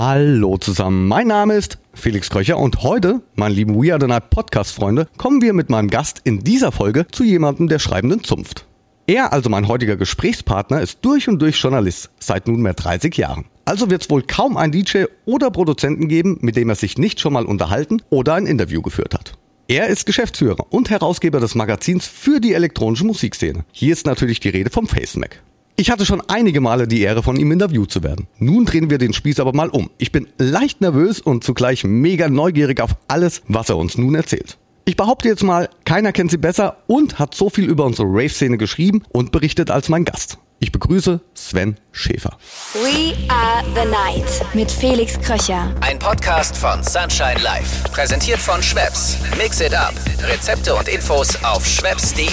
Hallo zusammen, mein Name ist Felix Kröcher und heute, meine lieben We Are The Night Podcast-Freunde, kommen wir mit meinem Gast in dieser Folge zu jemandem der schreibenden Zunft. Er, also mein heutiger Gesprächspartner, ist durch und durch Journalist, seit nunmehr 30 Jahren. Also wird es wohl kaum einen DJ oder Produzenten geben, mit dem er sich nicht schon mal unterhalten oder ein Interview geführt hat. Er ist Geschäftsführer und Herausgeber des Magazins für die elektronische Musikszene. Hier ist natürlich die Rede vom FaceMac. Ich hatte schon einige Male die Ehre, von ihm interviewt zu werden. Nun drehen wir den Spieß aber mal um. Ich bin leicht nervös und zugleich mega neugierig auf alles, was er uns nun erzählt. Ich behaupte jetzt mal, keiner kennt sie besser und hat so viel über unsere Rave-Szene geschrieben und berichtet als mein Gast. Ich begrüße Sven Schäfer. We are the night mit Felix Kröcher. Ein Podcast von Sunshine Life. Präsentiert von Schweppes. Mix it up. Rezepte und Infos auf schweppes.de.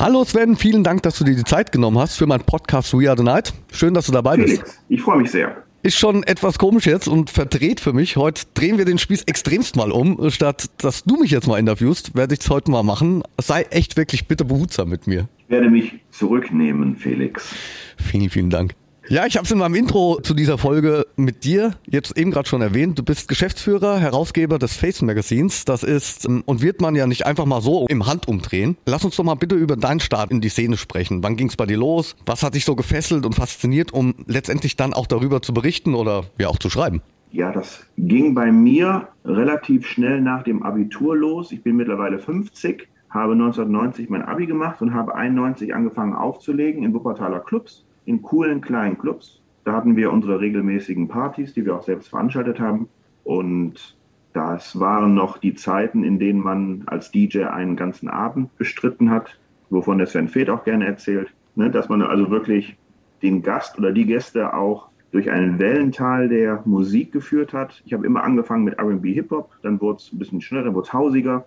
Hallo Sven, vielen Dank, dass du dir die Zeit genommen hast für meinen Podcast We Are the Night. Schön, dass du dabei bist. Felix, ich freue mich sehr. Ist schon etwas komisch jetzt und verdreht für mich. Heute drehen wir den Spieß extremst mal um. Statt dass du mich jetzt mal interviewst, werde ich es heute mal machen. Sei echt wirklich bitte behutsam mit mir. Ich werde mich zurücknehmen, Felix. Vielen, vielen Dank. Ja, ich habe es in meinem Intro zu dieser Folge mit dir jetzt eben gerade schon erwähnt. Du bist Geschäftsführer, Herausgeber des Face Magazins. Das ist ähm, und wird man ja nicht einfach mal so im Handumdrehen. Lass uns doch mal bitte über deinen Start in die Szene sprechen. Wann ging es bei dir los? Was hat dich so gefesselt und fasziniert, um letztendlich dann auch darüber zu berichten oder ja auch zu schreiben? Ja, das ging bei mir relativ schnell nach dem Abitur los. Ich bin mittlerweile 50, habe 1990 mein Abi gemacht und habe 91 angefangen aufzulegen in Wuppertaler Clubs in coolen kleinen Clubs. Da hatten wir unsere regelmäßigen Partys, die wir auch selbst veranstaltet haben. Und das waren noch die Zeiten, in denen man als DJ einen ganzen Abend bestritten hat, wovon der Sven Feth auch gerne erzählt. Ne? Dass man also wirklich den Gast oder die Gäste auch durch einen Wellental der Musik geführt hat. Ich habe immer angefangen mit RB Hip-Hop, dann wurde es ein bisschen schneller, dann wurde es hausiger.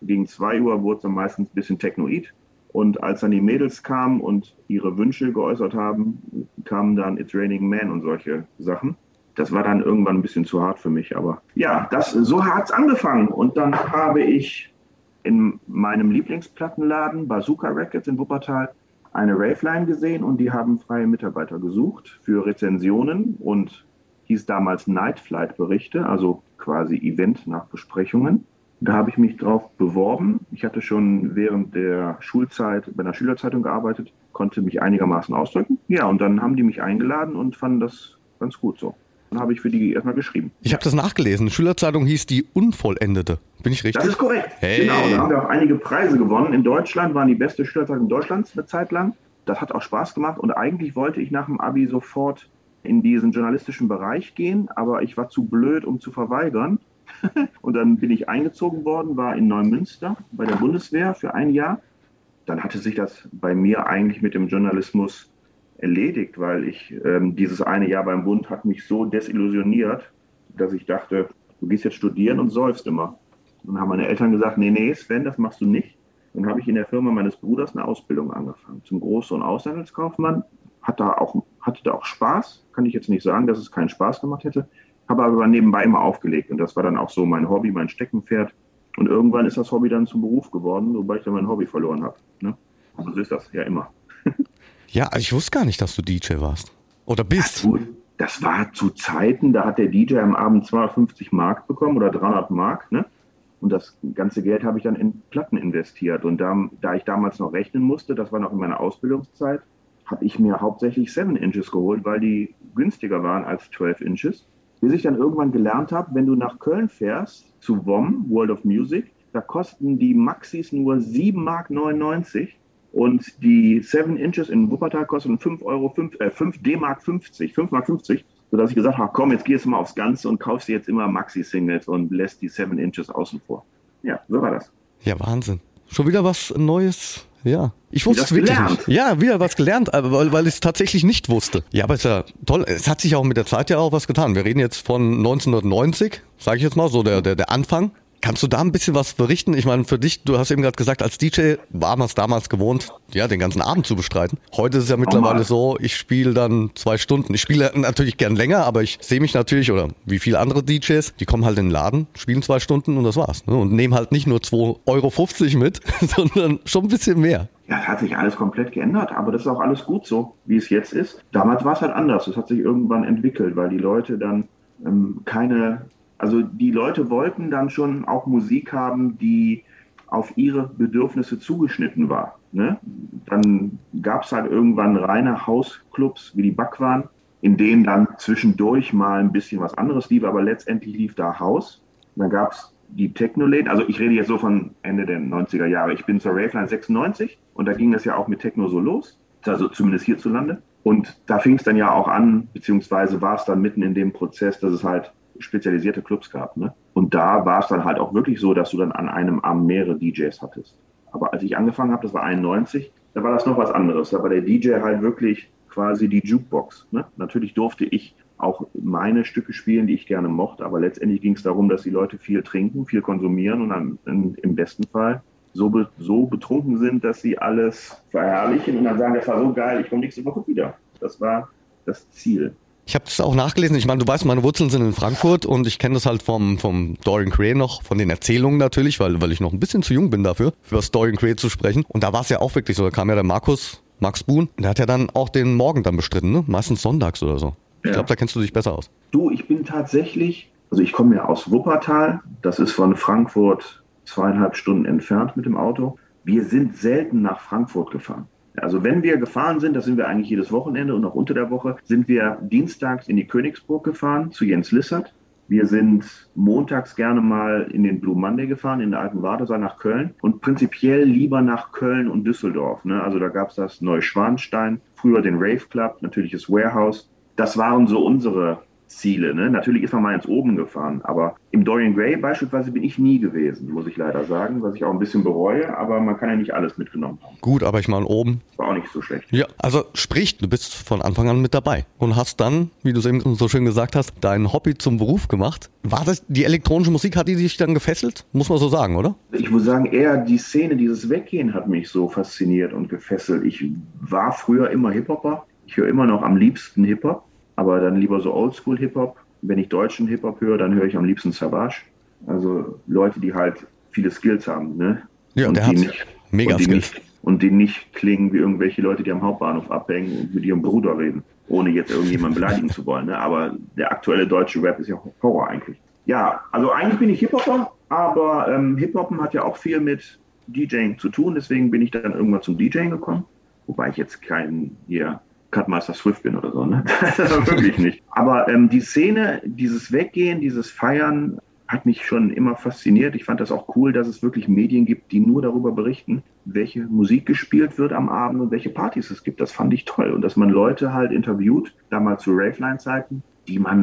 Gegen 2 Uhr wurde es dann meistens ein bisschen Technoid. Und als dann die Mädels kamen und ihre Wünsche geäußert haben, kamen dann It's Raining Man und solche Sachen. Das war dann irgendwann ein bisschen zu hart für mich, aber ja, das, so hat's angefangen. Und dann habe ich in meinem Lieblingsplattenladen Bazooka Records in Wuppertal eine Raveline gesehen und die haben freie Mitarbeiter gesucht für Rezensionen und hieß damals Night Flight Berichte, also quasi Event nach Besprechungen. Da habe ich mich drauf beworben. Ich hatte schon während der Schulzeit bei einer Schülerzeitung gearbeitet, konnte mich einigermaßen ausdrücken. Ja, und dann haben die mich eingeladen und fanden das ganz gut so. Dann habe ich für die erstmal geschrieben. Ich habe das nachgelesen. Schülerzeitung hieß die Unvollendete. Bin ich richtig? Das ist korrekt. Hey. Genau, da haben wir auch einige Preise gewonnen. In Deutschland waren die beste Schülerzeitung Deutschlands eine Zeit lang. Das hat auch Spaß gemacht und eigentlich wollte ich nach dem Abi sofort in diesen journalistischen Bereich gehen, aber ich war zu blöd, um zu verweigern. und dann bin ich eingezogen worden, war in Neumünster bei der Bundeswehr für ein Jahr. Dann hatte sich das bei mir eigentlich mit dem Journalismus erledigt, weil ich ähm, dieses eine Jahr beim Bund hat mich so desillusioniert, dass ich dachte, du gehst jetzt studieren und säufst immer. Dann haben meine Eltern gesagt, nee, nee, Sven, das machst du nicht. Dann habe ich in der Firma meines Bruders eine Ausbildung angefangen zum Groß- und Aushandelskaufmann. Hat da auch, hatte da auch Spaß, kann ich jetzt nicht sagen, dass es keinen Spaß gemacht hätte habe aber nebenbei immer aufgelegt und das war dann auch so mein Hobby, mein Steckenpferd. Und irgendwann ist das Hobby dann zum Beruf geworden, wobei ich dann mein Hobby verloren habe. Ne? Aber so ist das ja immer. ja, ich wusste gar nicht, dass du DJ warst. Oder bist. Ja, das war zu Zeiten, da hat der DJ am Abend 250 Mark bekommen oder 300 Mark. Ne? Und das ganze Geld habe ich dann in Platten investiert. Und da, da ich damals noch rechnen musste, das war noch in meiner Ausbildungszeit, habe ich mir hauptsächlich 7 Inches geholt, weil die günstiger waren als 12 Inches bis ich dann irgendwann gelernt habe, wenn du nach Köln fährst, zu WOM, World of Music, da kosten die Maxis nur 7,99 Mark und die 7 Inches in Wuppertal kosten 5 Euro, 5, äh, 5 D-Mark 50, 5 Mark 50, sodass ich gesagt habe, komm, jetzt gehst du mal aufs Ganze und kaufst dir jetzt immer Maxi-Singles und lässt die 7 Inches außen vor. Ja, so war das. Ja, Wahnsinn. Schon wieder was Neues ja. Ich wusste es wirklich gelernt. nicht. Ja, wieder was gelernt, weil, weil ich es tatsächlich nicht wusste. Ja, aber es ist ja toll. Es hat sich auch mit der Zeit ja auch was getan. Wir reden jetzt von 1990, sage ich jetzt mal, so der, der, der Anfang. Kannst du da ein bisschen was berichten? Ich meine, für dich, du hast eben gerade gesagt, als DJ war man es damals gewohnt, ja, den ganzen Abend zu bestreiten. Heute ist es ja mittlerweile so, ich spiele dann zwei Stunden. Ich spiele natürlich gern länger, aber ich sehe mich natürlich, oder wie viele andere DJs, die kommen halt in den Laden, spielen zwei Stunden und das war's. Ne? Und nehmen halt nicht nur 2,50 Euro mit, sondern schon ein bisschen mehr. Ja, es hat sich alles komplett geändert, aber das ist auch alles gut so, wie es jetzt ist. Damals war es halt anders. Es hat sich irgendwann entwickelt, weil die Leute dann ähm, keine, also die Leute wollten dann schon auch Musik haben, die auf ihre Bedürfnisse zugeschnitten war. Ne? Dann gab es halt irgendwann reine Hausclubs wie die Backwaren, in denen dann zwischendurch mal ein bisschen was anderes lief, aber letztendlich lief da Haus. Dann gab es die Techno-Läden, also ich rede jetzt so von Ende der 90er Jahre. Ich bin zur Raveline 96 und da ging das ja auch mit Techno so los, also zumindest hierzulande. Und da fing es dann ja auch an, beziehungsweise war es dann mitten in dem Prozess, dass es halt spezialisierte Clubs gab. Ne? Und da war es dann halt auch wirklich so, dass du dann an einem Abend mehrere DJs hattest. Aber als ich angefangen habe, das war 91, da war das noch was anderes. Da war der DJ halt wirklich quasi die Jukebox. Ne? Natürlich durfte ich auch meine Stücke spielen, die ich gerne mochte, aber letztendlich ging es darum, dass die Leute viel trinken, viel konsumieren und dann in, im besten Fall so, be, so betrunken sind, dass sie alles verherrlichen und dann sagen, das war so geil, ich komme nächste Woche wieder. Das war das Ziel. Ich habe das auch nachgelesen. Ich meine, du weißt, meine Wurzeln sind in Frankfurt und ich kenne das halt vom, vom Dorian Gray noch, von den Erzählungen natürlich, weil, weil ich noch ein bisschen zu jung bin dafür, für das Dorian Gray zu sprechen. Und da war es ja auch wirklich so, da kam ja der Markus, Max Boon, der hat ja dann auch den Morgen dann bestritten, ne? meistens sonntags oder so. Ich Ja. glaube, da kennst du dich besser aus. Du, ich bin tatsächlich, also ich komme ja aus Wuppertal, das ist von Frankfurt zweieinhalb Stunden entfernt mit dem Auto. Wir sind selten nach Frankfurt gefahren. Also wenn wir gefahren sind, das sind wir eigentlich jedes Wochenende und auch unter der Woche, sind wir dienstags in die Königsburg gefahren zu Jens Lissert. Wir sind montags gerne mal in den Blue Monday gefahren, in der alten Wartesaal nach Köln und prinzipiell lieber nach Köln und Düsseldorf. Ne? Also da gab es das Neuschwanstein, früher den Rave Club, natürlich das Warehouse. Das waren so unsere Ziele. Ne? Natürlich ist man mal ins Oben gefahren, aber im Dorian Gray beispielsweise bin ich nie gewesen, muss ich leider sagen, was ich auch ein bisschen bereue, aber man kann ja nicht alles mitgenommen haben. Gut, aber ich meine oben. War auch nicht so schlecht. Ja, also sprich, du bist von Anfang an mit dabei und hast dann, wie du es eben so schön gesagt hast, dein Hobby zum Beruf gemacht. War das die elektronische Musik, hat die dich dann gefesselt? Muss man so sagen, oder? Ich muss sagen, eher die Szene, dieses Weggehen hat mich so fasziniert und gefesselt. Ich war früher immer Hip-Hopper. Ich höre immer noch am liebsten Hip-Hop, aber dann lieber so Oldschool-Hip-Hop. Wenn ich deutschen Hip-Hop höre, dann höre ich am liebsten Savage. Also Leute, die halt viele Skills haben, ne? Ja, und der die hat nicht, mega und Skills. nicht, und die nicht klingen wie irgendwelche Leute, die am Hauptbahnhof abhängen und mit ihrem Bruder reden, ohne jetzt irgendjemanden beleidigen zu wollen. Ne? Aber der aktuelle deutsche Rap ist ja Horror eigentlich. Ja, also eigentlich bin ich Hip-Hopper, aber ähm, Hip-Hoppen hat ja auch viel mit DJing zu tun, deswegen bin ich dann irgendwann zum DJing gekommen. Wobei ich jetzt kein hier Cutmaster Swift bin oder so, ne? Wirklich nicht. Aber ähm, die Szene, dieses Weggehen, dieses Feiern hat mich schon immer fasziniert. Ich fand das auch cool, dass es wirklich Medien gibt, die nur darüber berichten, welche Musik gespielt wird am Abend und welche Partys es gibt. Das fand ich toll. Und dass man Leute halt interviewt, damals zu Raveline-Zeiten, die man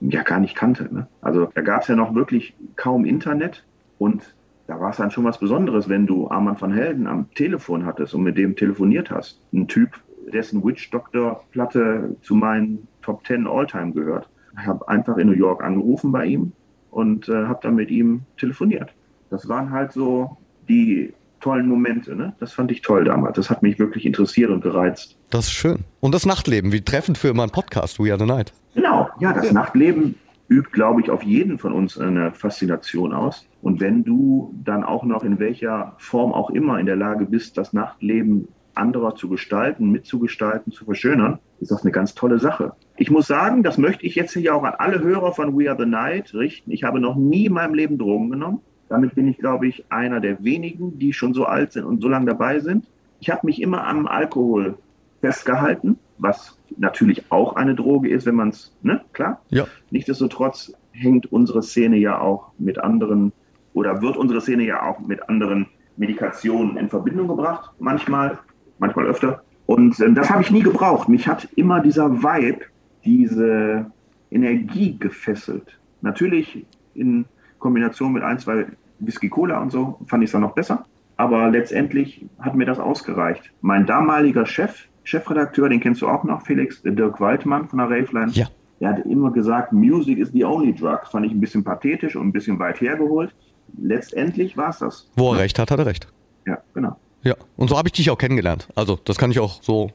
ähm, ja gar nicht kannte. Ne? Also da gab es ja noch wirklich kaum Internet und da war es dann schon was Besonderes, wenn du Armand van Helden am Telefon hattest und mit dem telefoniert hast. Ein Typ, dessen Witch Doctor Platte zu meinen Top 10 Alltime gehört. Ich habe einfach in New York angerufen bei ihm und äh, habe dann mit ihm telefoniert. Das waren halt so die tollen Momente. Ne? Das fand ich toll damals. Das hat mich wirklich interessiert und gereizt. Das ist schön. Und das Nachtleben, wie treffend für meinen Podcast, We Are the Night. Genau, ja, das Nachtleben übt, glaube ich, auf jeden von uns eine Faszination aus. Und wenn du dann auch noch in welcher Form auch immer in der Lage bist, das Nachtleben anderer zu gestalten, mitzugestalten, zu verschönern, ist das eine ganz tolle Sache. Ich muss sagen, das möchte ich jetzt hier auch an alle Hörer von We Are the Night richten. Ich habe noch nie in meinem Leben Drogen genommen. Damit bin ich, glaube ich, einer der wenigen, die schon so alt sind und so lange dabei sind. Ich habe mich immer am Alkohol festgehalten, was natürlich auch eine Droge ist, wenn man es, ne, klar. Ja. Nichtsdestotrotz hängt unsere Szene ja auch mit anderen oder wird unsere Szene ja auch mit anderen Medikationen in Verbindung gebracht, manchmal, manchmal öfter. Und ähm, das habe ich nie gebraucht. Mich hat immer dieser Vibe, diese Energie gefesselt. Natürlich in Kombination mit ein, zwei Whisky Cola und so fand ich es dann noch besser. Aber letztendlich hat mir das ausgereicht. Mein damaliger Chef, Chefredakteur, den kennst du auch noch, Felix, der Dirk Waldmann von der Raveline. Ja. Er hat immer gesagt, Music is the only drug. Das fand ich ein bisschen pathetisch und ein bisschen weit hergeholt. Letztendlich war es das. Wo er recht hat, hat er recht. Ja, genau. Ja, und so habe ich dich auch kennengelernt. Also, das kann ich auch so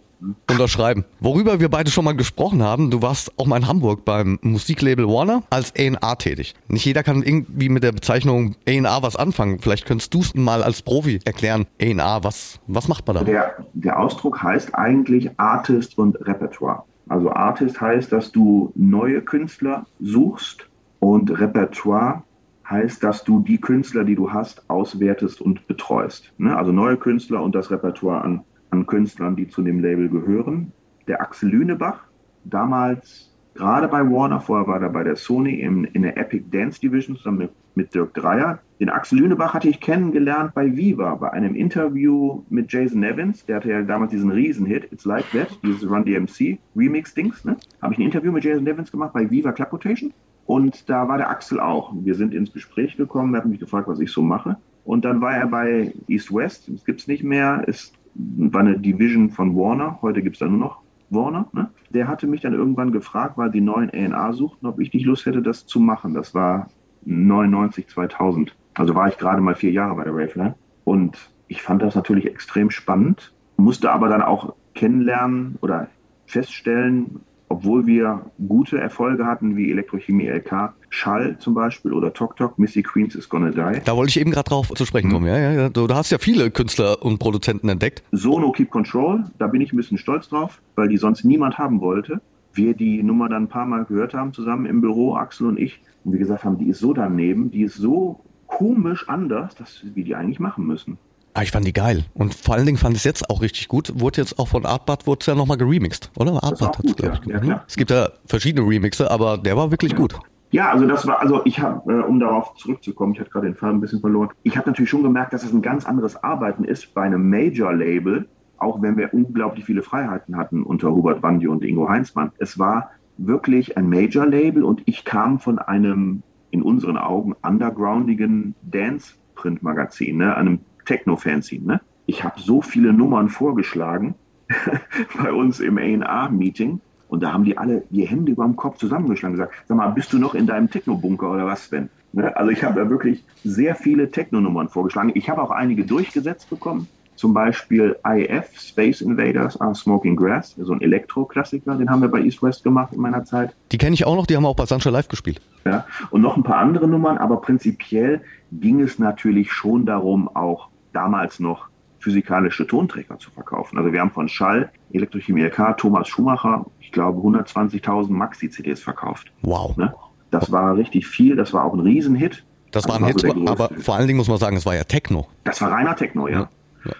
unterschreiben. Worüber wir beide schon mal gesprochen haben, du warst auch mal in Hamburg beim Musiklabel Warner als A&R tätig. Nicht jeder kann irgendwie mit der Bezeichnung A&R was anfangen. Vielleicht könntest du es mal als Profi erklären. A&R, was, was macht man da? Der, der Ausdruck heißt eigentlich Artist und Repertoire. Also Artist heißt, dass du neue Künstler suchst und Repertoire heißt, dass du die Künstler, die du hast, auswertest und betreust. Ne? Also neue Künstler und das Repertoire an an Künstlern, die zu dem Label gehören. Der Axel Lünebach, damals gerade bei Warner, vorher war er bei der Sony in, in der Epic Dance Division zusammen mit, mit Dirk Dreier. Den Axel Lünebach hatte ich kennengelernt bei Viva, bei einem Interview mit Jason Evans. Der hatte ja damals diesen Riesenhit, It's Like That, dieses Run DMC Remix-Dings. Ne? Habe ich ein Interview mit Jason Evans gemacht bei Viva Club Rotation. Und da war der Axel auch. Wir sind ins Gespräch gekommen, er hat mich gefragt, was ich so mache. Und dann war er bei East West, das gibt es nicht mehr, ist war eine Division von Warner, heute gibt es da nur noch Warner. Ne? Der hatte mich dann irgendwann gefragt, weil die neuen A&R suchten, ob ich nicht Lust hätte, das zu machen. Das war 99, 2000. Also war ich gerade mal vier Jahre bei der Raveline. Und ich fand das natürlich extrem spannend, musste aber dann auch kennenlernen oder feststellen, obwohl wir gute Erfolge hatten, wie Elektrochemie LK, Schall zum Beispiel oder Tok Tok, Missy Queens is Gonna Die. Da wollte ich eben gerade drauf zu sprechen kommen. Mhm. Ja, ja, ja. Du, du, hast ja viele Künstler und Produzenten entdeckt. Sono Keep Control, da bin ich ein bisschen stolz drauf, weil die sonst niemand haben wollte. Wir die Nummer dann ein paar Mal gehört haben, zusammen im Büro, Axel und ich, und wir gesagt haben, die ist so daneben, die ist so komisch anders, dass wir die eigentlich machen müssen. Ah, ich fand die geil. Und vor allen Dingen fand ich es jetzt auch richtig gut. Wurde jetzt auch von Artbad, wurde es ja nochmal geremixed, oder? Artbad hat es, glaube ich, gemacht. Ja, es gibt ja verschiedene Remixe, aber der war wirklich ja. gut. Ja, also das war, also ich habe, äh, um darauf zurückzukommen, ich hatte gerade den Fall ein bisschen verloren. Ich habe natürlich schon gemerkt, dass es ein ganz anderes Arbeiten ist bei einem Major-Label, auch wenn wir unglaublich viele Freiheiten hatten unter Hubert Bandi und Ingo Heinzmann. Es war wirklich ein Major-Label und ich kam von einem, in unseren Augen, undergroundigen Dance-Print-Magazin, ne, einem Techno-Fanzine. Ne? Ich habe so viele Nummern vorgeschlagen bei uns im A&R-Meeting und da haben die alle die Hände über dem Kopf zusammengeschlagen und gesagt, sag mal, bist du noch in deinem Techno-Bunker oder was, Sven? Ne? Also ich habe da wirklich sehr viele Techno-Nummern vorgeschlagen. Ich habe auch einige durchgesetzt bekommen. Zum Beispiel IF, Space Invaders, are Smoking Grass, so ein Elektro-Klassiker, den haben wir bei East West gemacht in meiner Zeit. Die kenne ich auch noch, die haben auch bei Sancho Live gespielt. Ja, und noch ein paar andere Nummern, aber prinzipiell ging es natürlich schon darum, auch damals noch physikalische Tonträger zu verkaufen. Also wir haben von Schall, Elektrochemie LK, Thomas Schumacher, ich glaube 120.000 Maxi-CDs verkauft. Wow. Ne? Das war richtig viel, das war auch ein Riesenhit. Das war ein Hit, so aber vor allen Dingen muss man sagen, es war ja Techno. Das war reiner Techno, ja. ja.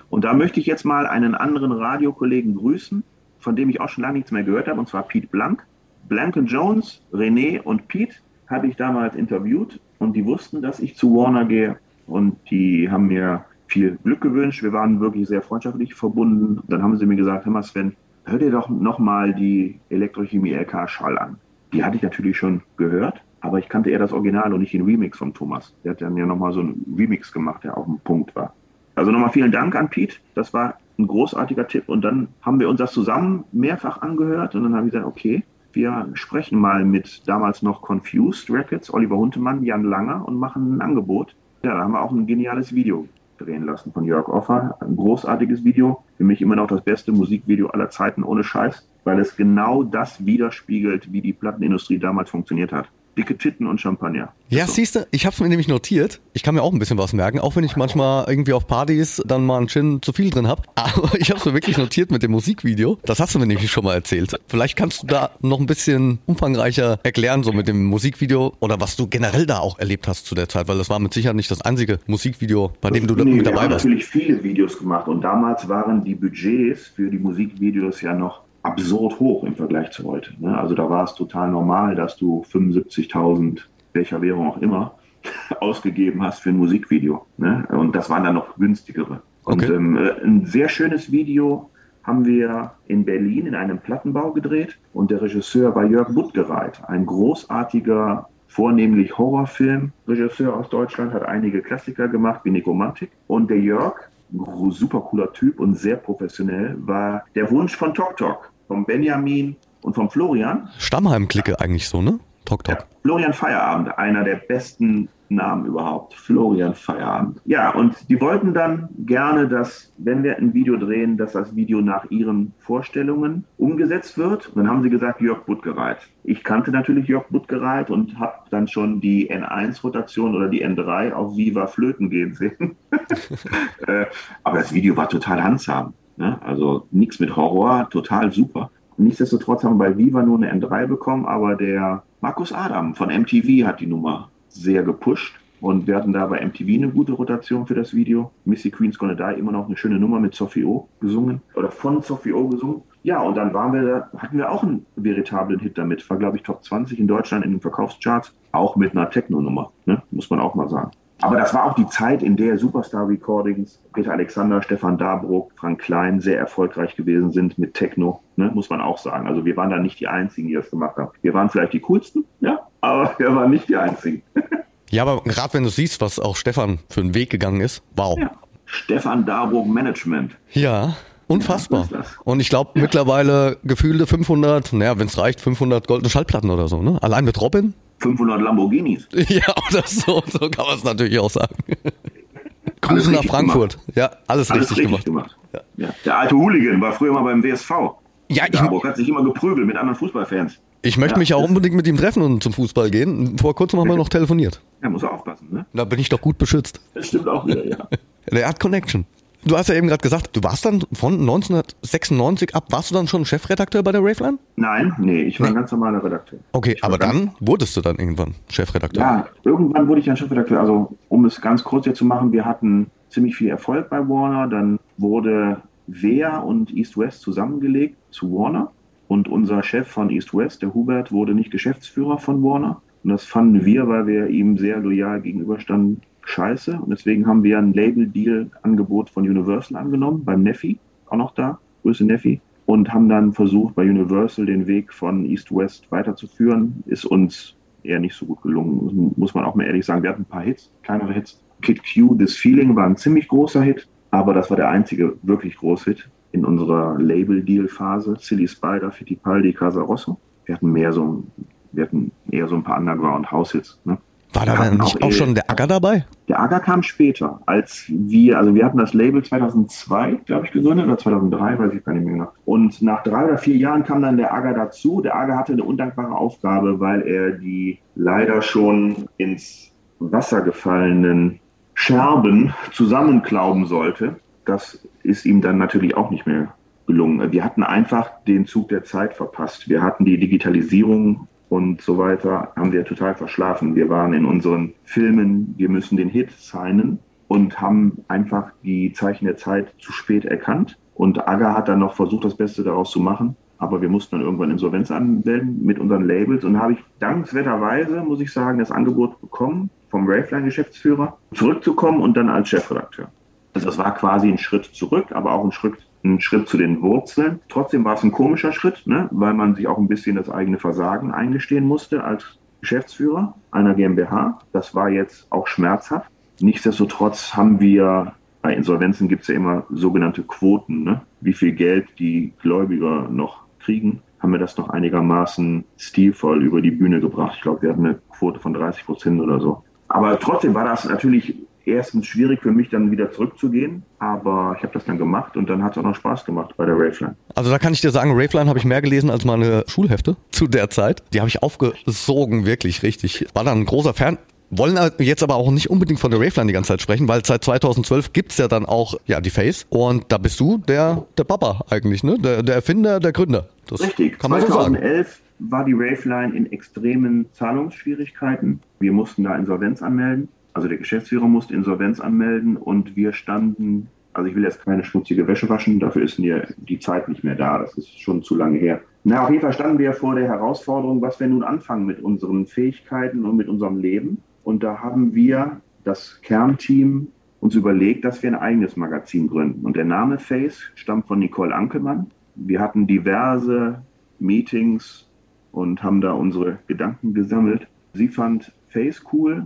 Und da möchte ich jetzt mal einen anderen Radiokollegen grüßen, von dem ich auch schon lange nichts mehr gehört habe, und zwar Pete Blank. Blank Jones, René und Pete habe ich damals interviewt und die wussten, dass ich zu Warner gehe und die haben mir viel Glück gewünscht. Wir waren wirklich sehr freundschaftlich verbunden. Dann haben sie mir gesagt, hör mal Sven, hör dir doch nochmal die Elektrochemie LK Schall an. Die hatte ich natürlich schon gehört, aber ich kannte eher das Original und nicht den Remix von Thomas. Der hat dann ja nochmal so einen Remix gemacht, der auf dem Punkt war. Also nochmal vielen Dank an Pete. Das war ein großartiger Tipp. Und dann haben wir uns das zusammen mehrfach angehört und dann habe ich gesagt, okay, wir sprechen mal mit damals noch Confused Records, Oliver Huntemann, Jan Langer und machen ein Angebot. Ja, da haben wir auch ein geniales Video drehen lassen von Jörg Offer. Ein großartiges Video. Für mich immer noch das beste Musikvideo aller Zeiten ohne Scheiß, weil es genau das widerspiegelt, wie die Plattenindustrie damals funktioniert hat dicke Titten und Champagner. Ja, so. siehst du, ich habe es mir nämlich notiert. Ich kann mir auch ein bisschen was merken, auch wenn ich manchmal irgendwie auf Partys dann mal einen Gin zu viel drin habe. Aber ich habe es mir wirklich notiert mit dem Musikvideo. Das hast du mir nämlich schon mal erzählt. Vielleicht kannst du da noch ein bisschen umfangreicher erklären, so mit dem Musikvideo oder was du generell da auch erlebt hast zu der Zeit, weil das war mit Sicherheit nicht das einzige Musikvideo, bei dem du nee, mit dabei warst. Ich habe natürlich viele Videos gemacht und damals waren die Budgets für die Musikvideos ja noch absurd hoch im Vergleich zu heute. Ne? Also da war es total normal, dass du 75.000, welcher Währung auch immer, ausgegeben hast für ein Musikvideo. Ne? Und das waren dann noch günstigere. Okay. Und ähm, äh, ein sehr schönes Video haben wir in Berlin in einem Plattenbau gedreht und der Regisseur war Jörg Buttgereit, ein großartiger, vornehmlich Horrorfilmregisseur aus Deutschland, hat einige Klassiker gemacht wie Nikomantik. Und der Jörg, super cooler Typ und sehr professionell, war der Wunsch von Tok Tok vom Benjamin und vom Florian. Stammheim-Clique eigentlich so, ne? Tok Tok. Ja, Florian Feierabend, einer der besten Namen überhaupt. Florian Feierabend. Ja, und die wollten dann gerne, dass, wenn wir ein Video drehen, dass das Video nach ihren Vorstellungen umgesetzt wird. Und dann haben sie gesagt, Jörg Buttgereit. Ich kannte natürlich Jörg Buttgereit und habe dann schon die N1-Rotation oder die N3 auf Viva Flöten gehen sehen. Äh, aber das Video war total handsam. Ne? Also nichts mit Horror, total super. Nichtsdestotrotz haben wir bei Viva nur eine N3 bekommen, aber der Markus Adam von MTV hat die Nummer sehr gepusht. Und wir hatten da bei MTV eine gute Rotation für das Video. Missy Queen's Gonna Die immer noch eine schöne Nummer mit Sophie O gesungen oder von Sophie O gesungen. Ja, und dann waren wir da, hatten wir auch einen veritablen Hit damit. War, glaube ich, Top 20 in Deutschland in den Verkaufscharts. Auch mit einer Techno-Nummer, ne? muss man auch mal sagen. Aber das war auch die Zeit, in der Superstar Recordings, Peter Alexander, Stefan Dabruck, Frank Klein sehr erfolgreich gewesen sind mit Techno, ne, muss man auch sagen. Also wir waren da nicht die Einzigen, die das gemacht haben. Wir waren vielleicht die coolsten, ja, aber wir waren nicht die Einzigen. ja, aber gerade wenn du siehst, was auch Stefan für einen Weg gegangen ist, wow. Ja. Stefan Dabruck Management. Ja, Unfassbar. Ja, und ich glaube ja. mittlerweile gefühlte 500, naja, wenn es reicht, 500 goldene Schallplatten oder so, ne? Allein mit Robin 500 Lamborghinis. Ja, oder so, so kann man es natürlich auch sagen. Grüße nach Frankfurt. Gemacht. Ja, alles, alles richtig, richtig, gemacht. gemacht. Ja. Ja. Der alte Hooligan war früher mal beim WSV. Ja, ich Hamburg hat sich immer geprügelt mit anderen Fußballfans. Ich möchte ja. mich auch unbedingt mit ihm treffen und zum Fußball gehen. Vor kurzem haben wir noch telefoniert. Ja, muss er aufpassen, ne? Da bin ich doch gut beschützt. Das stimmt auch wieder, ja. Der hat Connection. Du hast ja eben gerade gesagt, du warst dann von 1996 ab, warst du dann schon Chefredakteur bei der Raveline? Nein, nee, ich war nee. ein ganz normaler Redakteur. Okay, aber dann wurdest du dann irgendwann Chefredakteur? Ja, irgendwann wurde ich dann Chefredakteur. Also, um es ganz kurz hier zu machen, wir hatten ziemlich viel Erfolg bei Warner. Dann wurde Wehr und East West zusammengelegt zu Warner. Und unser Chef von East West, der Hubert, wurde nicht Geschäftsführer von Warner. Und das fanden wir, weil wir ihm sehr loyal gegenüberstanden, scheiße. Und deswegen haben wir ein Label-Deal-Angebot von Universal angenommen, beim Neffi, auch noch da, Grüße Neffi, und haben dann versucht, bei Universal den Weg von East-West weiterzuführen. Ist uns eher nicht so gut gelungen, muss man auch mal ehrlich sagen. Wir hatten ein paar Hits, kleinere Hits. Kid Q, This Feeling war ein ziemlich großer Hit, aber das war der einzige wirklich große Hit in unserer Label-Deal-Phase. Silly Spider, Fittipaldi, Casa Rosso. Wir hatten mehr so, wir hatten eher so ein paar Underground-House-Hits. Ne? War da dann nicht auch, auch schon der Agger dabei? Der Agger kam später, als wir, also wir hatten das Label 2002, glaube ich, gegründet, oder 2003, weiß ich gar nicht mehr genau. Und nach drei oder vier Jahren kam dann der Agger dazu. Der Agger hatte eine undankbare Aufgabe, weil er die leider schon ins Wasser gefallenen Scherben zusammenklauben sollte. Das ist ihm dann natürlich auch nicht mehr gelungen. Wir hatten einfach den Zug der Zeit verpasst. Wir hatten die Digitalisierung und so weiter haben wir total verschlafen. Wir waren in unseren Filmen, wir müssen den Hit signen und haben einfach die Zeichen der Zeit zu spät erkannt. Und Aga hat dann noch versucht, das Beste daraus zu machen. Aber wir mussten dann irgendwann Insolvenz anmelden mit unseren Labels. Und habe ich dankenswerterweise, muss ich sagen, das Angebot bekommen vom Raveline-Geschäftsführer, zurückzukommen und dann als Chefredakteur. Also das war quasi ein Schritt zurück, aber auch ein Schritt ein Schritt zu den Wurzeln. Trotzdem war es ein komischer Schritt, ne? weil man sich auch ein bisschen das eigene Versagen eingestehen musste als Geschäftsführer einer GmbH. Das war jetzt auch schmerzhaft. Nichtsdestotrotz haben wir, bei Insolvenzen gibt es ja immer sogenannte Quoten, ne? wie viel Geld die Gläubiger noch kriegen, haben wir das noch einigermaßen stilvoll über die Bühne gebracht. Ich glaube, wir hatten eine Quote von 30 Prozent oder so. Aber trotzdem war das natürlich erstens schwierig für mich, dann wieder zurückzugehen, aber ich habe das dann gemacht und dann hat es auch noch Spaß gemacht bei der Raveline. Also da kann ich dir sagen, Raveline habe ich mehr gelesen als meine Schulhefte zu der Zeit. Die habe ich aufgesogen, wirklich richtig. War dann ein großer Fan. Wollen jetzt aber auch nicht unbedingt von der Raveline die ganze Zeit sprechen, weil seit 2012 gibt's ja dann auch ja die Face und da bist du der der Papa eigentlich, ne? Der, der Erfinder, der Gründer. Das Richtig. Kann man 2011 so sagen. war die Raveline in extremen Zahlungsschwierigkeiten. Wir mussten da Insolvenz anmelden also der Geschäftsführer musste Insolvenz anmelden und wir standen, also ich will jetzt keine schmutzige Wäsche waschen, dafür ist mir die Zeit nicht mehr da, das ist schon zu lange her. Na, auf jeden Fall standen wir vor der Herausforderung, was wir nun anfangen mit unseren Fähigkeiten und mit unserem Leben. Und da haben wir, das Kernteam, uns überlegt, dass wir ein eigenes Magazin gründen. Und der Name Face stammt von Nicole Ankelmann. Wir hatten diverse Meetings und haben da unsere Gedanken gesammelt. Sie fand Face cool.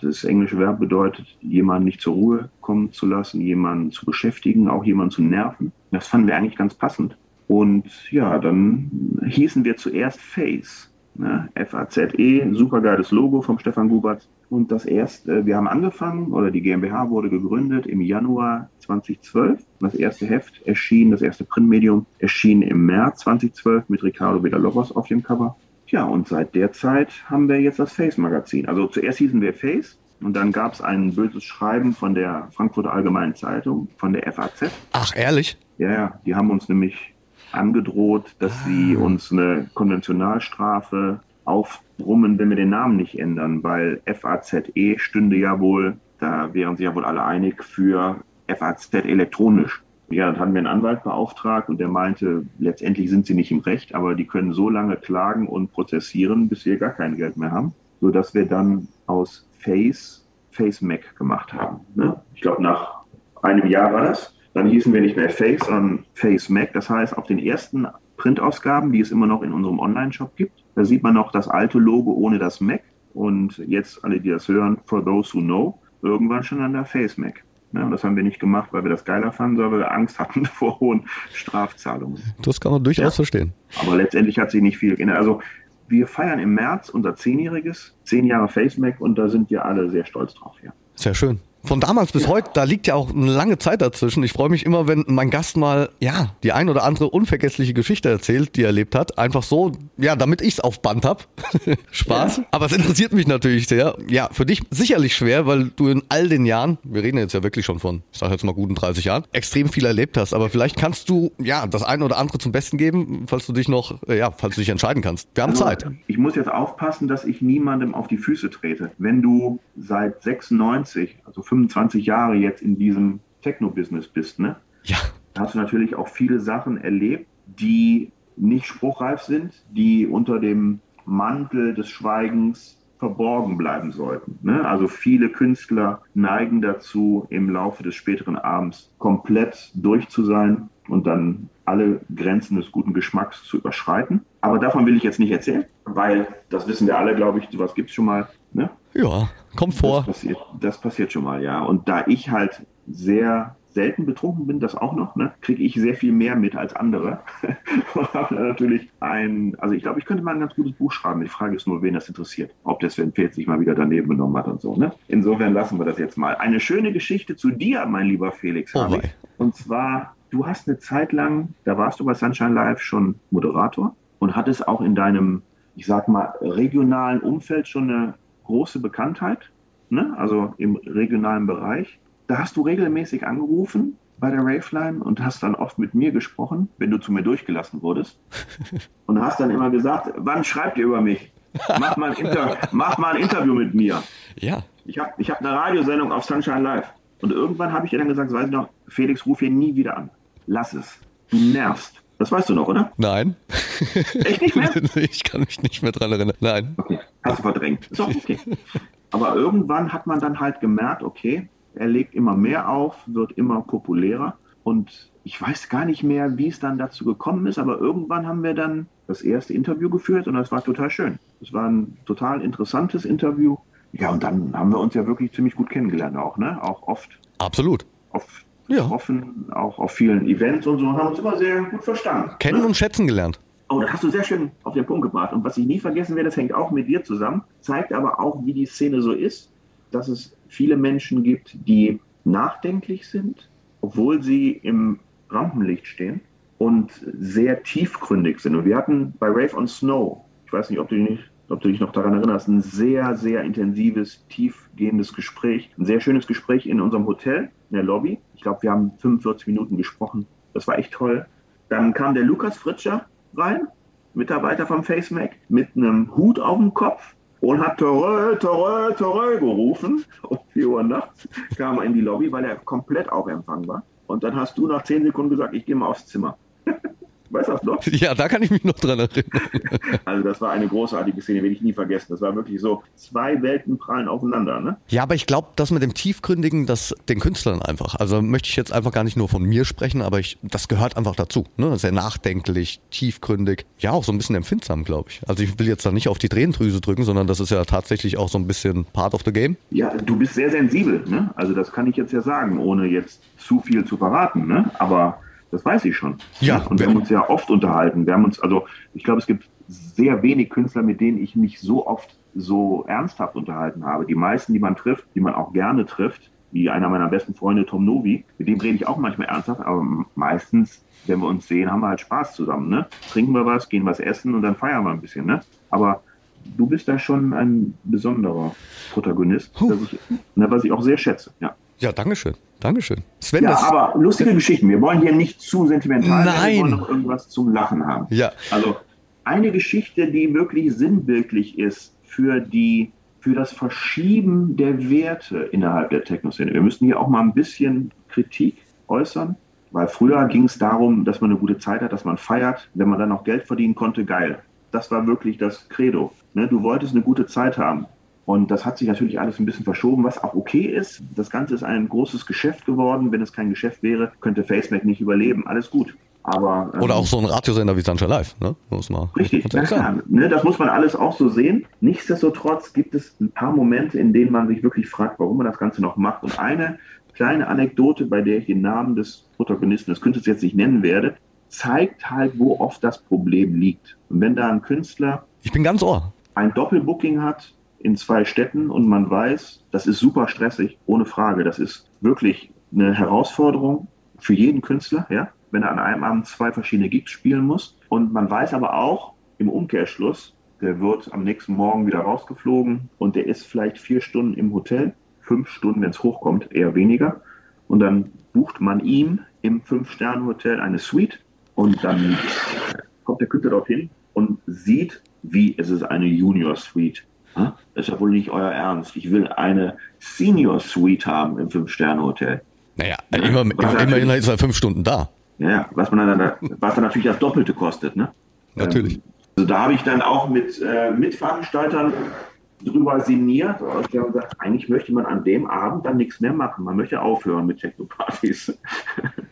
Das englische Verb bedeutet, jemanden nicht zur Ruhe kommen zu lassen, jemanden zu beschäftigen, auch jemanden zu nerven. Das fanden wir eigentlich ganz passend. Und ja, dann hießen wir zuerst Face. Ne? F-A-Z-E, supergeiles Logo vom Stefan Gubert. Und das erste, wir haben angefangen, oder die GmbH wurde gegründet im Januar 2012. Das erste Heft erschien, das erste Printmedium erschien im März 2012 mit Ricardo Villalobos auf dem Cover. Ja, und seit der Zeit haben wir jetzt das Face-Magazin. Also zuerst hießen wir Face und dann gab es ein böses Schreiben von der Frankfurter Allgemeinen Zeitung, von der FAZ. Ach, ehrlich? Ja, ja, die haben uns nämlich angedroht, dass ah. sie uns eine Konventionalstrafe aufbrummen, wenn wir den Namen nicht ändern, weil FAZE stünde ja wohl, da wären sich ja wohl alle einig, für FAZ elektronisch. Ja, dann hatten wir einen Anwalt beauftragt und der meinte, letztendlich sind sie nicht im Recht, aber die können so lange klagen und prozessieren, bis wir gar kein Geld mehr haben, sodass wir dann aus Face Face Mac gemacht haben. Ne? Ich glaube, nach einem Jahr war das. Dann hießen wir nicht mehr Face, sondern Face Mac. Das heißt, auf den ersten Printausgaben, die es immer noch in unserem Online-Shop gibt, da sieht man noch das alte Logo ohne das Mac. Und jetzt alle, die das hören, for those who know, irgendwann schon an der Face Mac. Ja, das haben wir nicht gemacht, weil wir das geiler fanden, sondern weil wir Angst hatten vor hohen Strafzahlungen. Das kann man durchaus ja. verstehen. Aber letztendlich hat sich nicht viel geändert. Also wir feiern im März unser Zehnjähriges, zehn Jahre FaceMac und da sind wir alle sehr stolz drauf. Ja. Sehr schön von damals bis heute, da liegt ja auch eine lange Zeit dazwischen. Ich freue mich immer, wenn mein Gast mal, ja, die ein oder andere unvergessliche Geschichte erzählt, die er erlebt hat. Einfach so, ja, damit ich es auf Band hab. Spaß. Ja. Aber es interessiert mich natürlich sehr. Ja, für dich sicherlich schwer, weil du in all den Jahren, wir reden jetzt ja wirklich schon von, ich sage jetzt mal guten 30 Jahren, extrem viel erlebt hast. Aber vielleicht kannst du, ja, das eine oder andere zum Besten geben, falls du dich noch, äh, ja, falls du dich entscheiden kannst. Wir haben also, Zeit. Ich muss jetzt aufpassen, dass ich niemandem auf die Füße trete. Wenn du seit 96, also 25 Jahre jetzt in diesem Techno-Business bist, ne? Ja. Hast du natürlich auch viele Sachen erlebt, die nicht spruchreif sind, die unter dem Mantel des Schweigens verborgen bleiben sollten. Ne? Also viele Künstler neigen dazu, im Laufe des späteren Abends komplett durch zu sein und dann alle Grenzen des guten Geschmacks zu überschreiten. Aber davon will ich jetzt nicht erzählen, weil das wissen wir alle, glaube ich, sowas gibt es schon mal. Ne? Ja, kommt vor. Das passiert, das passiert schon mal, ja. Und da ich halt sehr selten betrunken bin, das auch noch, ne, kriege ich sehr viel mehr mit als andere. und habe natürlich ein, also ich glaube, ich könnte mal ein ganz gutes Buch schreiben. Die Frage ist nur, wen das interessiert. Ob das Sven Feld sich mal wieder daneben genommen hat und so. Ne? Insofern lassen wir das jetzt mal. Eine schöne Geschichte zu dir, mein lieber Felix. Oh, und zwar, du hast eine Zeit lang, da warst du bei Sunshine Live schon Moderator und hattest auch in deinem, ich sag mal, regionalen Umfeld schon eine große Bekanntheit, ne? also im regionalen Bereich. Da hast du regelmäßig angerufen bei der Raveline und hast dann oft mit mir gesprochen, wenn du zu mir durchgelassen wurdest. Und hast dann immer gesagt, wann schreibt ihr über mich? Mach mal ein, Inter mach mal ein Interview mit mir. Ja. Ich habe ich hab eine Radiosendung auf Sunshine Live. Und irgendwann habe ich dir dann gesagt, weiß ich noch, Felix, ruf hier nie wieder an. Lass es. Du nervst. Das weißt du noch, oder? Nein. Echt nicht mehr? ich kann mich nicht mehr dran erinnern. Nein. Okay. Hast du verdrängt. Ist auch okay. Aber irgendwann hat man dann halt gemerkt, okay, er legt immer mehr auf, wird immer populärer. Und ich weiß gar nicht mehr, wie es dann dazu gekommen ist, aber irgendwann haben wir dann das erste Interview geführt und das war total schön. Es war ein total interessantes Interview. Ja, und dann haben wir uns ja wirklich ziemlich gut kennengelernt auch, ne? Auch oft. Absolut. Oft ja. getroffen, auch auf vielen Events und so, und haben uns immer sehr gut verstanden. Kennen ne? und schätzen gelernt. Oh, das hast du sehr schön auf den Punkt gebracht. Und was ich nie vergessen werde, das hängt auch mit dir zusammen, zeigt aber auch, wie die Szene so ist, dass es viele Menschen gibt, die nachdenklich sind, obwohl sie im Rampenlicht stehen und sehr tiefgründig sind. Und wir hatten bei Rave on Snow, ich weiß nicht, ob du, nicht, ob du dich noch daran erinnerst, ein sehr, sehr intensives, tiefgehendes Gespräch, ein sehr schönes Gespräch in unserem Hotel, in der Lobby. Ich glaube, wir haben 45 Minuten gesprochen. Das war echt toll. Dann kam der Lukas Fritscher rein, Mitarbeiter vom FaceMac, mit einem Hut auf dem Kopf und hat Torö, Torö, Torö gerufen. Um 4 Uhr nachts kam er in die Lobby, weil er komplett auf Empfang war. Und dann hast du nach 10 Sekunden gesagt, ich gehe mal aufs Zimmer. Weißt du das noch? Ja, da kann ich mich noch dran erinnern. Also das war eine großartige Szene, werde ich nie vergessen. Das war wirklich so, zwei Welten prallen aufeinander. Ne? Ja, aber ich glaube, das mit dem Tiefgründigen, das den Künstlern einfach. Also möchte ich jetzt einfach gar nicht nur von mir sprechen, aber ich, das gehört einfach dazu. Ne? Sehr nachdenklich, tiefgründig, ja auch so ein bisschen empfindsam, glaube ich. Also ich will jetzt da nicht auf die Tränendrüse drücken, sondern das ist ja tatsächlich auch so ein bisschen part of the game. Ja, du bist sehr sensibel. Ne? Also das kann ich jetzt ja sagen, ohne jetzt zu viel zu verraten. Ne? Aber Das weiß ich schon. Ja. Und wir haben uns ja oft unterhalten. Wir haben uns, also ich glaube, es gibt sehr wenig Künstler, mit denen ich mich so oft so ernsthaft unterhalten habe. Die meisten, die man trifft, die man auch gerne trifft, wie einer meiner besten Freunde, Tom Novi, mit dem rede ich auch manchmal ernsthaft, aber meistens, wenn wir uns sehen, haben wir halt Spaß zusammen. Ne? Trinken wir was, gehen was essen und dann feiern wir ein bisschen. Ne? Aber du bist da schon ein besonderer Protagonist, ich, ne, was ich auch sehr schätze. Ja, Ja, Dankeschön. Dankeschön. Sven, ja aber lustige Geschichten. Wir wollen hier nicht zu sentimental werden, Nein. wir wollen noch irgendwas zum Lachen haben. Ja. Also eine Geschichte, die wirklich sinnbildlich ist für die für das Verschieben der Werte innerhalb der Techno-Szene. Wir müssen hier auch mal ein bisschen Kritik äußern, weil früher ging es darum, dass man eine gute Zeit hat, dass man feiert, wenn man dann noch Geld verdienen konnte, geil. Das war wirklich das Credo. Ne? Du wolltest eine gute Zeit haben. Und das hat sich natürlich alles ein bisschen verschoben, was auch okay ist. Das Ganze ist ein großes Geschäft geworden. Wenn es kein Geschäft wäre, könnte FaceMac nicht überleben. Alles gut. Aber, ähm, Oder auch so ein Radiosender wie Sunshine Live, ne? Muss man, Richtig, sagen. klar. Ne, das muss man alles auch so sehen. Nichtsdestotrotz gibt es ein paar Momente, in denen man sich wirklich fragt, warum man das Ganze noch macht. Und eine kleine Anekdote, bei der ich den Namen des Protagonisten des Künstlers jetzt nicht nennen werde, zeigt halt, wo oft das Problem liegt. Und wenn da ein Künstler Ich bin ganz ohr. ein Doppelbooking hat in zwei Städten und man weiß, das ist super stressig, ohne Frage. Das ist wirklich eine Herausforderung für jeden Künstler, ja, wenn er an einem Abend zwei verschiedene Gigs spielen muss. Und man weiß aber auch im Umkehrschluss, der wird am nächsten Morgen wieder rausgeflogen und der ist vielleicht vier Stunden im Hotel, fünf Stunden, wenn es hochkommt, eher weniger. Und dann bucht man ihm im Fünf-Sterne-Hotel eine Suite und dann kommt der Künstler dorthin und sieht, wie es ist eine Junior Suite. Hä? Das ist ja wohl nicht euer Ernst. Ich will eine Senior Suite haben im Fünf-Sterne-Hotel. Naja, immer, Was immerhin ist er fünf Stunden da. Ja, was man dann, was dann natürlich das Doppelte kostet, ne? Natürlich. Ähm, also da habe ich dann auch mit äh, Mitveranstaltern drüber sinniert und die haben gesagt, eigentlich möchte man an dem Abend dann nichts mehr machen. Man möchte aufhören mit Techno-Partys.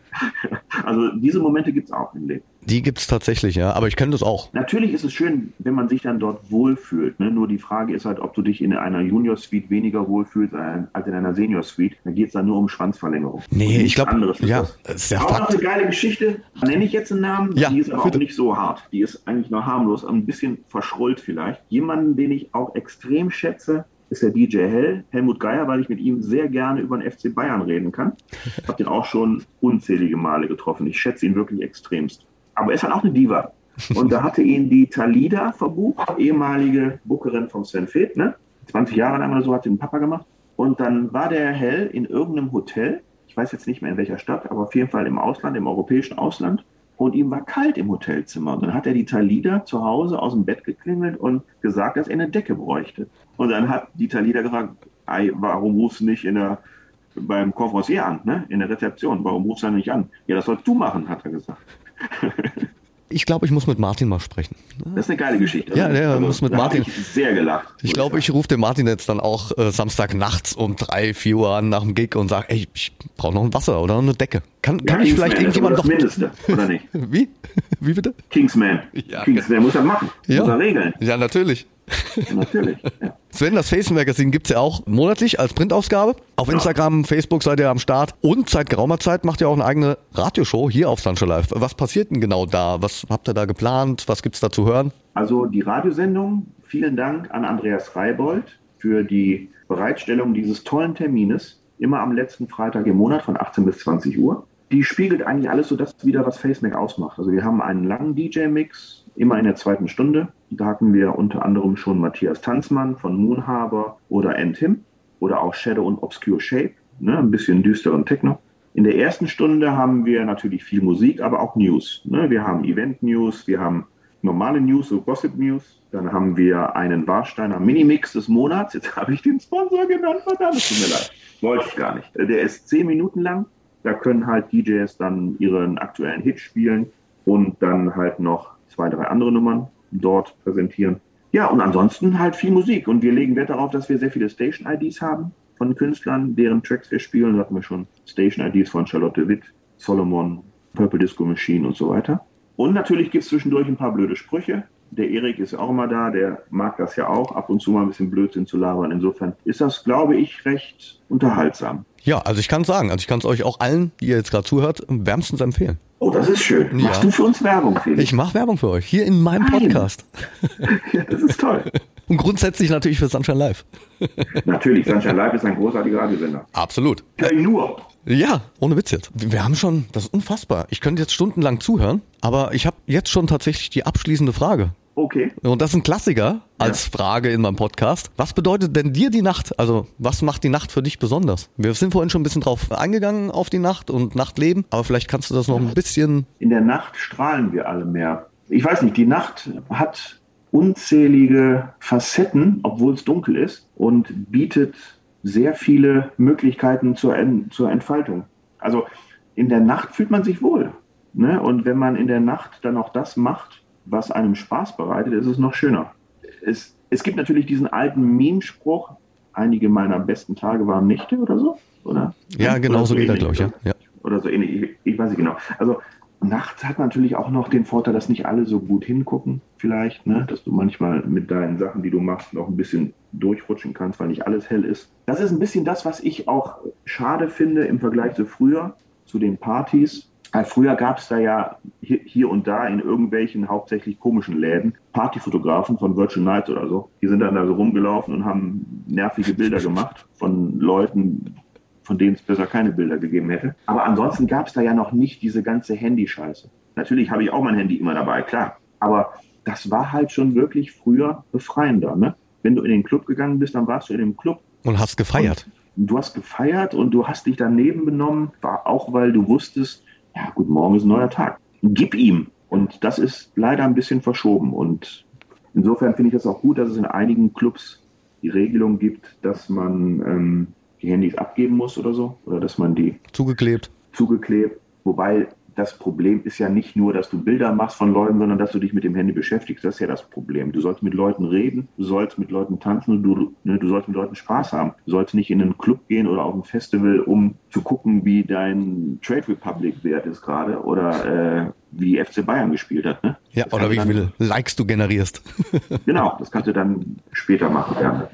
also diese Momente gibt es auch im Leben. Die gibt's tatsächlich, ja. Aber ich kenne das auch. Natürlich ist es schön, wenn man sich dann dort wohlfühlt. Ne? Nur die Frage ist halt, ob du dich in einer Junior-Suite weniger wohlfühlst als in einer Senior-Suite. Da geht es dann nur um Schwanzverlängerung. Nee, ich nichts glaub, anderes ist ja, das. das ist der Auch noch Fakt. eine geile Geschichte. Nenne ich jetzt einen Namen? Ja, die ist aber bitte. auch nicht so hart. Die ist eigentlich nur harmlos, ein bisschen verschrullt vielleicht. Jemanden, den ich auch extrem schätze, ist der DJ Hell, Helmut Geier, weil ich mit ihm sehr gerne über den FC Bayern reden kann. Ich habe den auch schon unzählige Male getroffen. Ich schätze ihn wirklich extremst. Aber er ist halt auch eine Diva. Und da hatte ihn die Talida verbucht, ehemalige Bookerin von Sven Feth, ne? 20 Jahre lang oder so hat den Papa gemacht. Und dann war der Hell in irgendeinem Hotel, ich weiß jetzt nicht mehr in welcher Stadt, aber auf jeden Fall im Ausland, im europäischen Ausland. Und ihm war kalt im Hotelzimmer. Und dann hat er die Talida zu Hause aus dem Bett geklingelt und gesagt, dass er eine Decke bräuchte. Und dann hat die Talida gefragt, "Ei, warum rufst du nicht in der, beim Conferencier an, ne? in der Rezeption? Warum rufst du nicht an? Ja, das sollst du machen, hat er gesagt. Ich glaube, ich muss mit Martin mal sprechen. Das ist eine geile Geschichte. Ja, der muss mit Martin- ich sehr gelacht. Ich glaube, ich rufe den Martin jetzt dann auch äh, Samstag nachts um drei, vier Uhr an nach dem Gig und sage, ey, ich brauche noch ein Wasser oder eine Decke. Kann, kann ich vielleicht irgendjemand das doch... Mindeste, oder nicht? Wie? Wie bitte? Kingsman. Ja, Kingsman muss das machen. Ja. Muss er regeln. Ja, natürlich. Natürlich. Ja. Sven, das Face Magazine gibt's ja auch monatlich als Printausgabe. Auf Instagram, Facebook seid ihr am Start. Und seit geraumer Zeit macht ihr auch eine eigene Radioshow hier auf Sunshine Live. Was passiert denn genau da? Was habt ihr da geplant? Was gibt's da zu hören? Also die Radiosendung, vielen Dank an Andreas Reibold für die Bereitstellung dieses tollen Termines, immer am letzten Freitag im Monat von 18 bis 20 Uhr. Die spiegelt eigentlich alles so das wieder, was FaceMac ausmacht. Also wir haben einen langen DJ-Mix, immer in der zweiten Stunde. Da hatten wir unter anderem schon Matthias Tanzmann von Moonhaber oder Entim oder auch Shadow und Obscure Shape, ne, ein bisschen düsteren Techno. In der ersten Stunde haben wir natürlich viel Musik, aber auch News. Ne? Wir haben Event-News, wir haben normale News, so Gossip-News. Dann haben wir einen Warsteiner Minimix des Monats. Jetzt habe ich den Sponsor genannt, verdammt, tut mir leid. Wollte ich gar nicht. Der ist zehn Minuten lang. Da können halt DJs dann ihren aktuellen Hit spielen und dann halt noch zwei, drei andere Nummern dort präsentieren. Ja, und ansonsten halt viel Musik. Und wir legen Wert darauf, dass wir sehr viele Station-IDs haben von Künstlern, deren Tracks wir spielen. Da hatten wir schon Station-IDs von Charlotte Witt, Solomon, Purple Disco Machine und so weiter. Und natürlich gibt es zwischendurch ein paar blöde Sprüche. Der Erik ist auch immer da, der mag das ja auch, ab und zu mal ein bisschen Blödsinn zu labern. Insofern ist das, glaube ich, recht unterhaltsam. Ja, also ich kann sagen, also ich kann es euch auch allen, die ihr jetzt gerade zuhört, wärmstens empfehlen. Oh, das ist schön. Ja. Machst du für uns Werbung, Felix? Ich mache Werbung für euch, hier in meinem Nein. Podcast. ja, das ist toll. Und grundsätzlich natürlich für Sunshine Live. Natürlich, Sunshine Live ist ein großartiger Radiosender. Absolut. Ja, nur. Ja, ohne Witz jetzt. Wir haben schon, das ist unfassbar. Ich könnte jetzt stundenlang zuhören, aber ich habe jetzt schon tatsächlich die abschließende Frage. Okay. Und das ist ein Klassiker als Frage in meinem Podcast. Was bedeutet denn dir die Nacht? Also, was macht die Nacht für dich besonders? Wir sind vorhin schon ein bisschen drauf eingegangen auf die Nacht und Nachtleben, aber vielleicht kannst du das noch ein bisschen. In der Nacht strahlen wir alle mehr. Ich weiß nicht, die Nacht hat unzählige Facetten, obwohl es dunkel ist und bietet sehr viele Möglichkeiten zur, En zur Entfaltung. Also in der Nacht fühlt man sich wohl. Ne? Und wenn man in der Nacht dann auch das macht, was einem Spaß bereitet, ist es noch schöner. Es, es gibt natürlich diesen alten Meme-Spruch, einige meiner besten Tage waren Nächte oder so, oder? Ja, genau Oder so geht er, glaube ich, ja. oder? ja. oder so ähnlich. Ich, ich weiß nicht genau. Also nachts hat natürlich auch noch den Vorteil, dass nicht alle so gut hingucken, vielleicht, ne? dass du manchmal mit deinen Sachen, die du machst, noch ein bisschen durchrutschen kannst, weil nicht alles hell ist. Das ist ein bisschen das, was ich auch schade finde im Vergleich zu früher, zu den Partys. Weil früher gab es da ja hier, hier und da in irgendwelchen hauptsächlich komischen Läden Partyfotografen von Virtual Nights oder so. Die sind dann da so rumgelaufen und haben nervige Bilder gemacht von Leuten, von denen es besser keine Bilder gegeben hätte. Aber ansonsten gab es da ja noch nicht diese ganze Handyscheiße. Natürlich habe ich auch mein Handy immer dabei, klar. Aber das war halt schon wirklich früher befreiender. Ne? Wenn du in den Club gegangen bist, dann warst du in dem Club. Und hast gefeiert. Du hast gefeiert und du hast dich daneben benommen, war auch weil du wusstest, ja gut, morgen ist ein neuer Tag. Gib ihm. Und das ist leider ein bisschen verschoben. Und insofern finde ich es auch gut, dass es in einigen Clubs die Regelung gibt, dass man ähm, die Handys abgeben muss oder so. Oder dass man die Zugeklebt. zugeklebt. Wobei das Problem ist ja nicht nur, dass du Bilder machst von Leuten, sondern dass du dich mit dem Handy beschäftigst. Das ist ja das Problem. Du sollst mit Leuten reden, du sollst mit Leuten tanzen und du, ne, du sollst mit Leuten Spaß haben. Du sollst nicht in einen Club gehen oder auf ein Festival, um zu gucken, wie dein Trade Republic Wert ist gerade oder äh, wie FC Bayern gespielt hat. Ne? Ja, Das oder wie viele Likes du generierst. Genau, das kannst du dann später machen. Ja.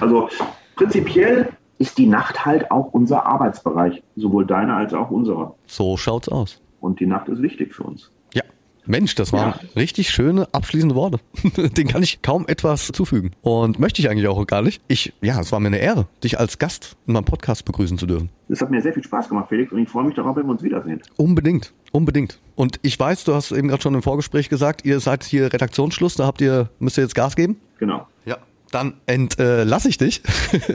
Also prinzipiell ist die Nacht halt auch unser Arbeitsbereich, sowohl deiner als auch unserer. So schaut's aus. Und die Nacht ist wichtig für uns. Ja. Mensch, das waren Ja. richtig schöne abschließende Worte. Den kann ich kaum etwas zufügen. Und möchte ich eigentlich auch gar nicht. Ich, ja, es war mir eine Ehre, dich als Gast in meinem Podcast begrüßen zu dürfen. Es hat mir sehr viel Spaß gemacht, Felix, und ich freue mich darauf, wenn wir uns wiedersehen. Unbedingt, unbedingt. Und ich weiß, du hast eben gerade schon im Vorgespräch gesagt, ihr seid hier Redaktionsschluss, da habt ihr, müsst ihr jetzt Gas geben? Genau. Ja. Dann entlasse ich dich.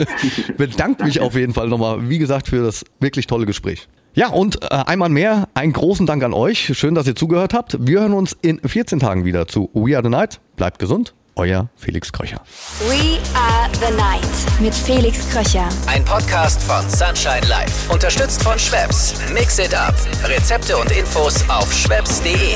Bedanke mich auf jeden Fall nochmal, wie gesagt, für das wirklich tolle Gespräch. Ja, und äh, einmal mehr einen großen Dank an euch. Schön, dass ihr zugehört habt. Wir hören uns in 14 Tagen wieder zu We Are the Night. Bleibt gesund. Euer Felix Kröcher. We Are the Night mit Felix Kröcher. Ein Podcast von Sunshine Life. Unterstützt von Schwebs. Mix it up. Rezepte und Infos auf schwebs.de.